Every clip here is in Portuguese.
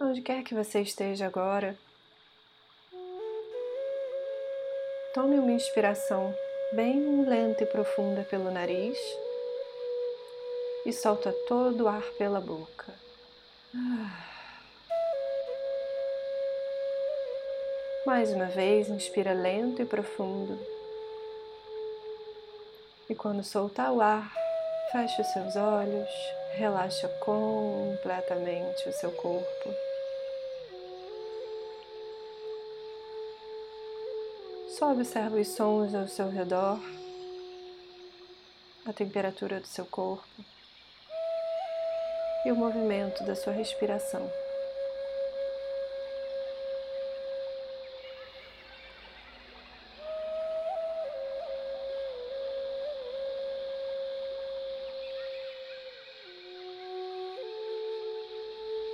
Onde quer que você esteja agora, tome uma inspiração bem lenta e profunda pelo nariz e solta todo o ar pela boca. Mais uma vez, inspira lento e profundo. E quando soltar o ar, feche os seus olhos, relaxa completamente o seu corpo. Só observa os sons ao seu redor, a temperatura do seu corpo e o movimento da sua respiração.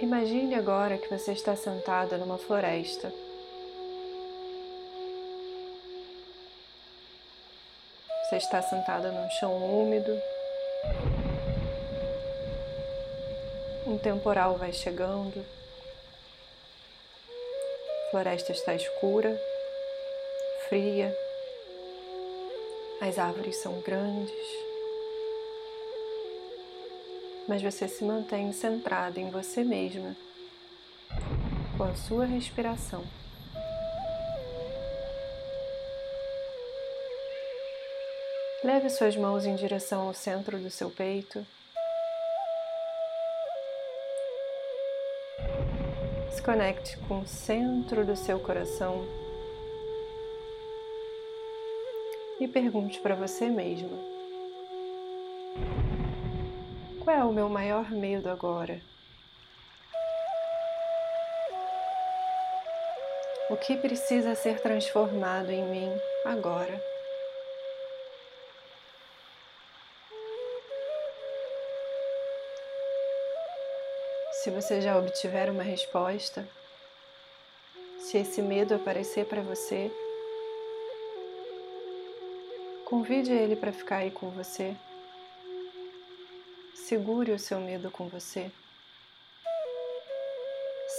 Imagine agora que você está sentada numa floresta. Você está sentada num chão úmido. Um temporal vai chegando. A floresta está escura, fria. As árvores são grandes. Mas você se mantém centrada em você mesma, com a sua respiração. Leve suas mãos em direção ao centro do seu peito. Se conecte com o centro do seu coração e pergunte para você mesma: Qual é o meu maior medo agora? O que precisa ser transformado em mim agora? Se você já obtiver uma resposta, se esse medo aparecer para você, convide ele para ficar aí com você. Segure o seu medo com você.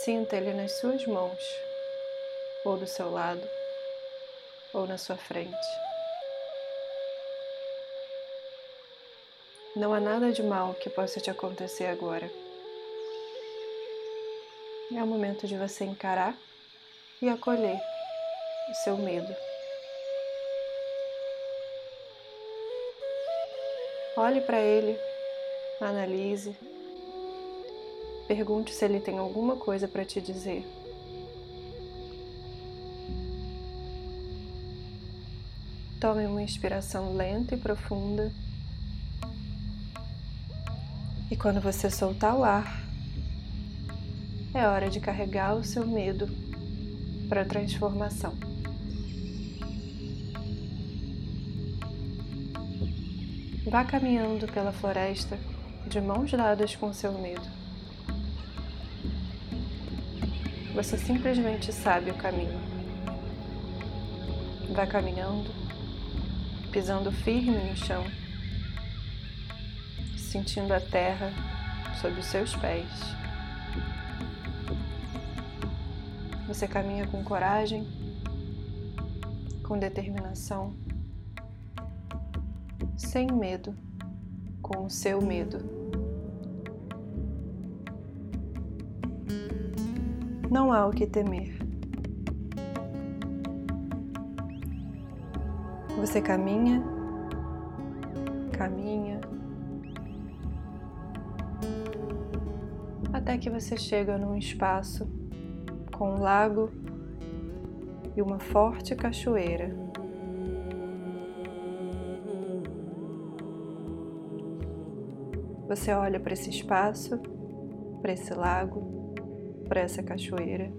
Sinta ele nas suas mãos, ou do seu lado, ou na sua frente. Não há nada de mal que possa te acontecer agora. É o momento de você encarar e acolher o seu medo. Olhe para ele, analise, pergunte se ele tem alguma coisa para te dizer. Tome uma inspiração lenta e profunda. E quando você soltar o ar, é hora de carregar o seu medo para a transformação. Vá caminhando pela floresta de mãos dadas com seu medo. Você simplesmente sabe o caminho. Vá caminhando, pisando firme no chão, sentindo a terra sob os seus pés. Você caminha com coragem, com determinação, sem medo, com o seu medo. Não há o que temer. Você caminha, caminha, até que você chega num espaço com um lago e uma forte cachoeira. Você olha para esse espaço, para esse lago, para essa cachoeira.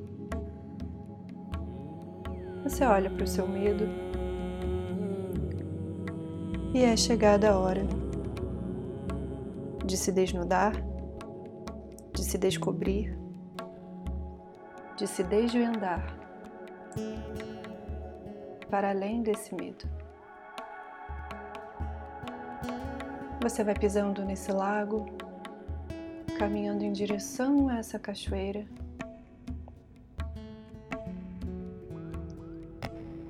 Você olha para o seu medo e é chegada a hora de se desnudar, de se descobrir de se desvendar para além desse medo. você vai pisando nesse lago, caminhando em direção a essa cachoeira.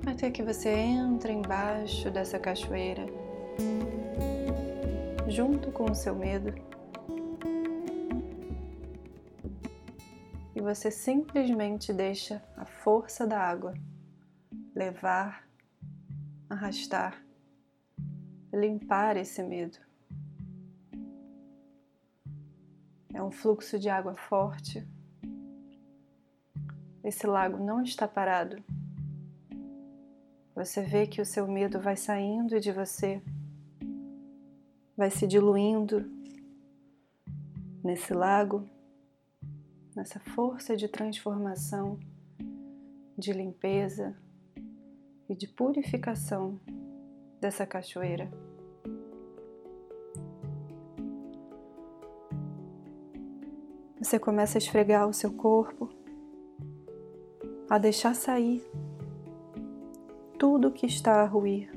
Até que você entra embaixo dessa cachoeira, junto com o seu medo. E você simplesmente deixa a força da água levar, arrastar, limpar esse medo. É um fluxo de água forte. Esse lago não está parado. Você vê que o seu medo vai saindo de você, vai se diluindo nesse lago, nessa força de transformação, de limpeza e de purificação dessa cachoeira. Você começa a esfregar o seu corpo, a deixar sair tudo que está a ruir.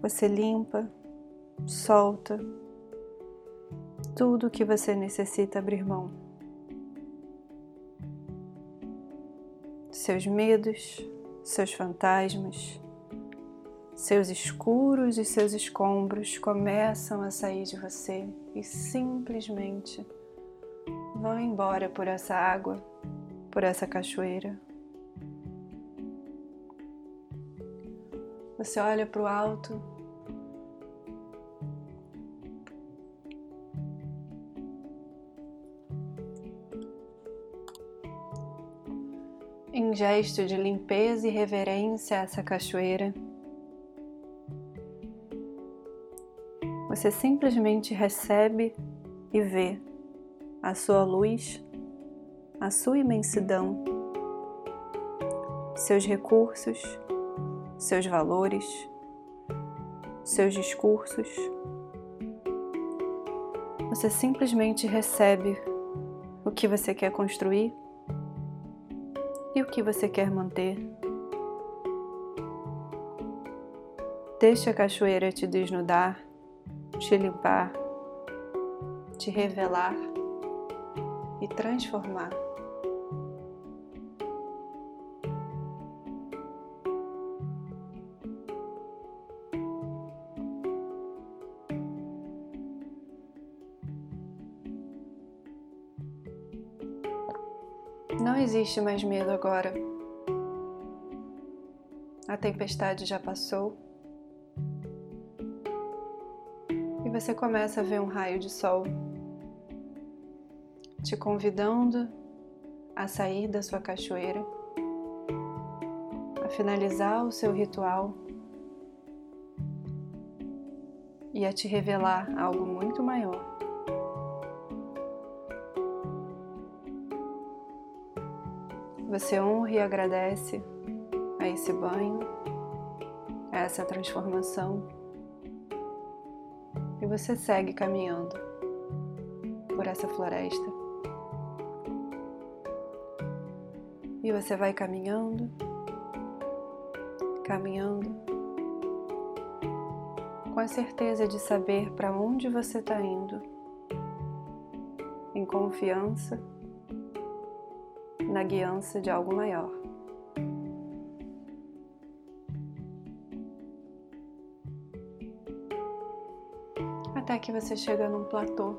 Você limpa, solta tudo que você necessita abrir mão. Seus medos, seus fantasmas, seus escuros e seus escombros começam a sair de você e simplesmente vão embora por essa água, por essa cachoeira. Você olha para o alto. Em gesto de limpeza e reverência a essa cachoeira, você simplesmente recebe e vê a sua luz, a sua imensidão, seus recursos, seus valores, seus discursos. Você simplesmente recebe o que você quer construir e o que você quer manter. Deixe a cachoeira te desnudar, te limpar, te revelar e transformar. Não existe mais medo agora. A tempestade já passou. E você começa a ver um raio de sol te convidando a sair da sua cachoeira, a finalizar o seu ritual e a te revelar algo muito maior. Você honra e agradece a esse banho, a essa transformação, e você segue caminhando por essa floresta. E você vai caminhando, caminhando, com a certeza de saber para onde você está indo, em confiança na guiança de algo maior. Até que você chega num platô.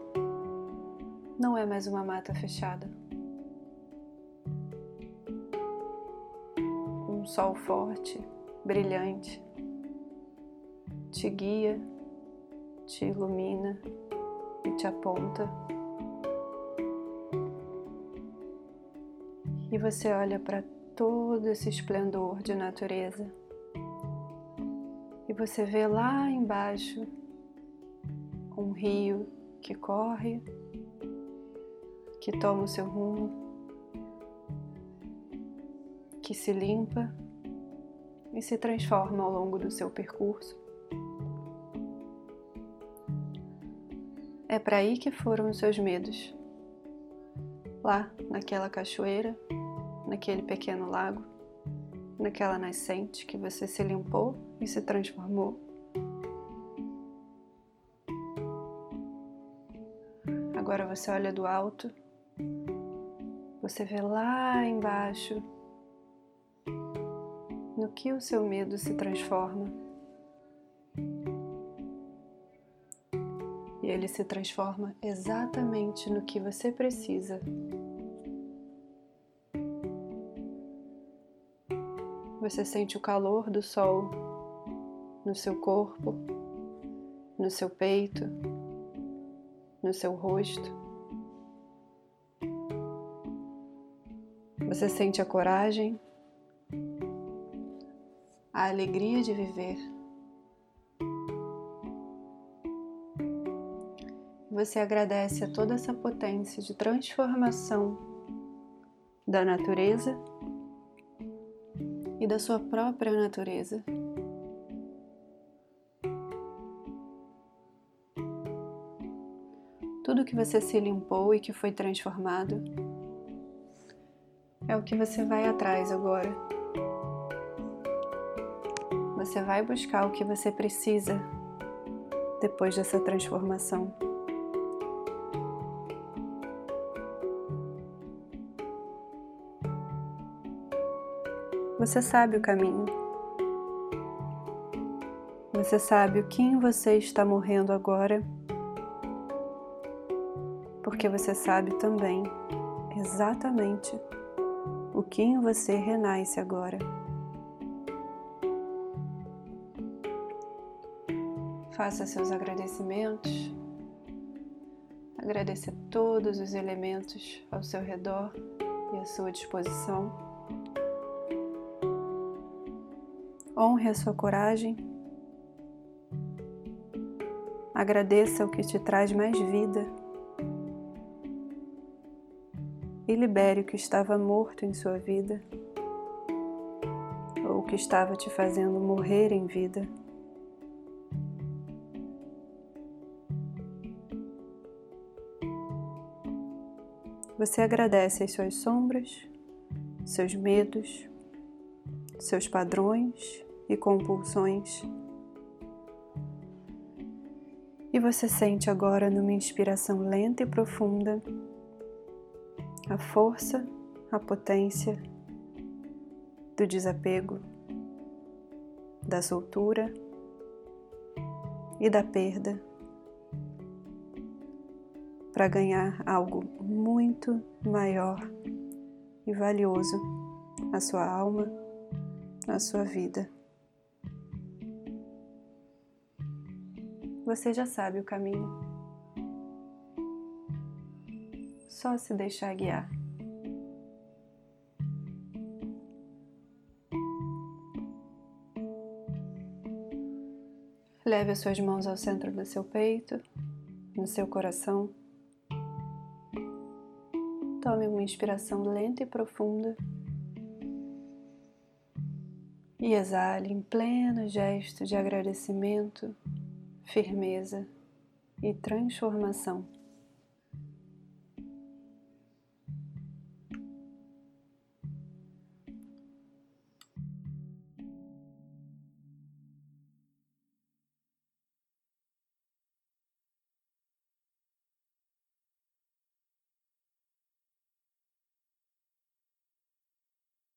Não é mais uma mata fechada. Sol forte, brilhante, te guia, te ilumina e te aponta. E você olha para todo esse esplendor de natureza e você vê lá embaixo um rio que corre, que toma o seu rumo que se limpa e se transforma ao longo do seu percurso. É para aí que foram os seus medos. Lá, naquela cachoeira, naquele pequeno lago, naquela nascente que você se limpou e se transformou. Agora você olha do alto, você vê lá embaixo no que o seu medo se transforma. E ele se transforma exatamente no que você precisa. Você sente o calor do sol no seu corpo, no seu peito, no seu rosto. Você sente a coragem, a alegria de viver. Você agradece a toda essa potência de transformação da natureza e da sua própria natureza. Tudo que você se limpou e que foi transformado é o que você vai atrás agora. Você vai buscar o que você precisa depois dessa transformação. Você sabe o caminho. Você sabe o que em você está morrendo agora porque você sabe também exatamente o que em você renasce agora. Faça seus agradecimentos. Agradeça todos os elementos ao seu redor e à sua disposição. Honre a sua coragem. Agradeça o que te traz mais vida e libere o que estava morto em sua vida ou o que estava te fazendo morrer em vida. Você agradece as suas sombras, seus medos, seus padrões e compulsões. E você sente agora numa inspiração lenta e profunda a força, a potência do desapego, da soltura e da perda para ganhar algo muito maior e valioso à sua alma, à sua vida. Você já sabe o caminho. só se deixar guiar. Leve as suas mãos ao centro do seu peito, no seu coração. Tome uma inspiração lenta e profunda. E exale em pleno gesto de agradecimento, firmeza e transformação.